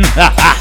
嗯哈哈。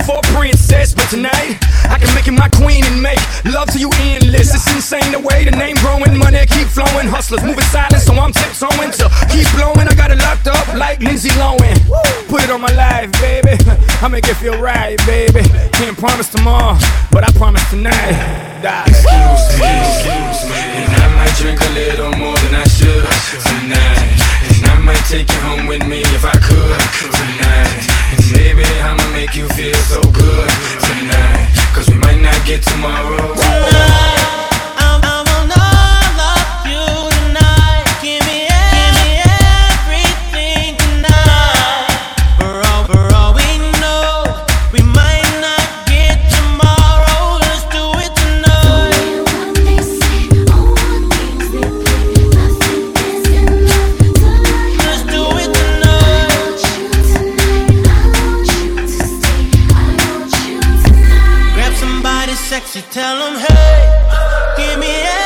For a princess, but tonight I can make you my queen and make love to you endless. It's insane the way the name growing, money keep flowing. Hustlers moving silent, so I'm tiptoeing to keep blowing. I got it locked up like Lindsay Lohan. Put it on my life, baby. I make it feel right, baby. Can't promise tomorrow, but I promise tonight. Die. Excuse me, excuse me, and I might drink a little more than I should tonight. Tomorrow. sexy, tell them hey, give me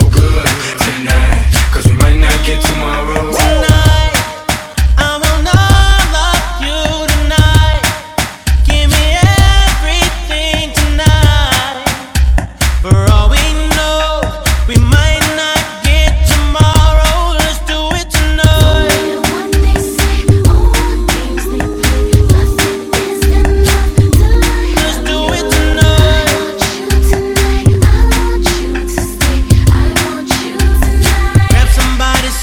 get tomorrow.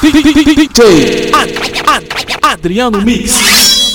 DJ Adriano Mix.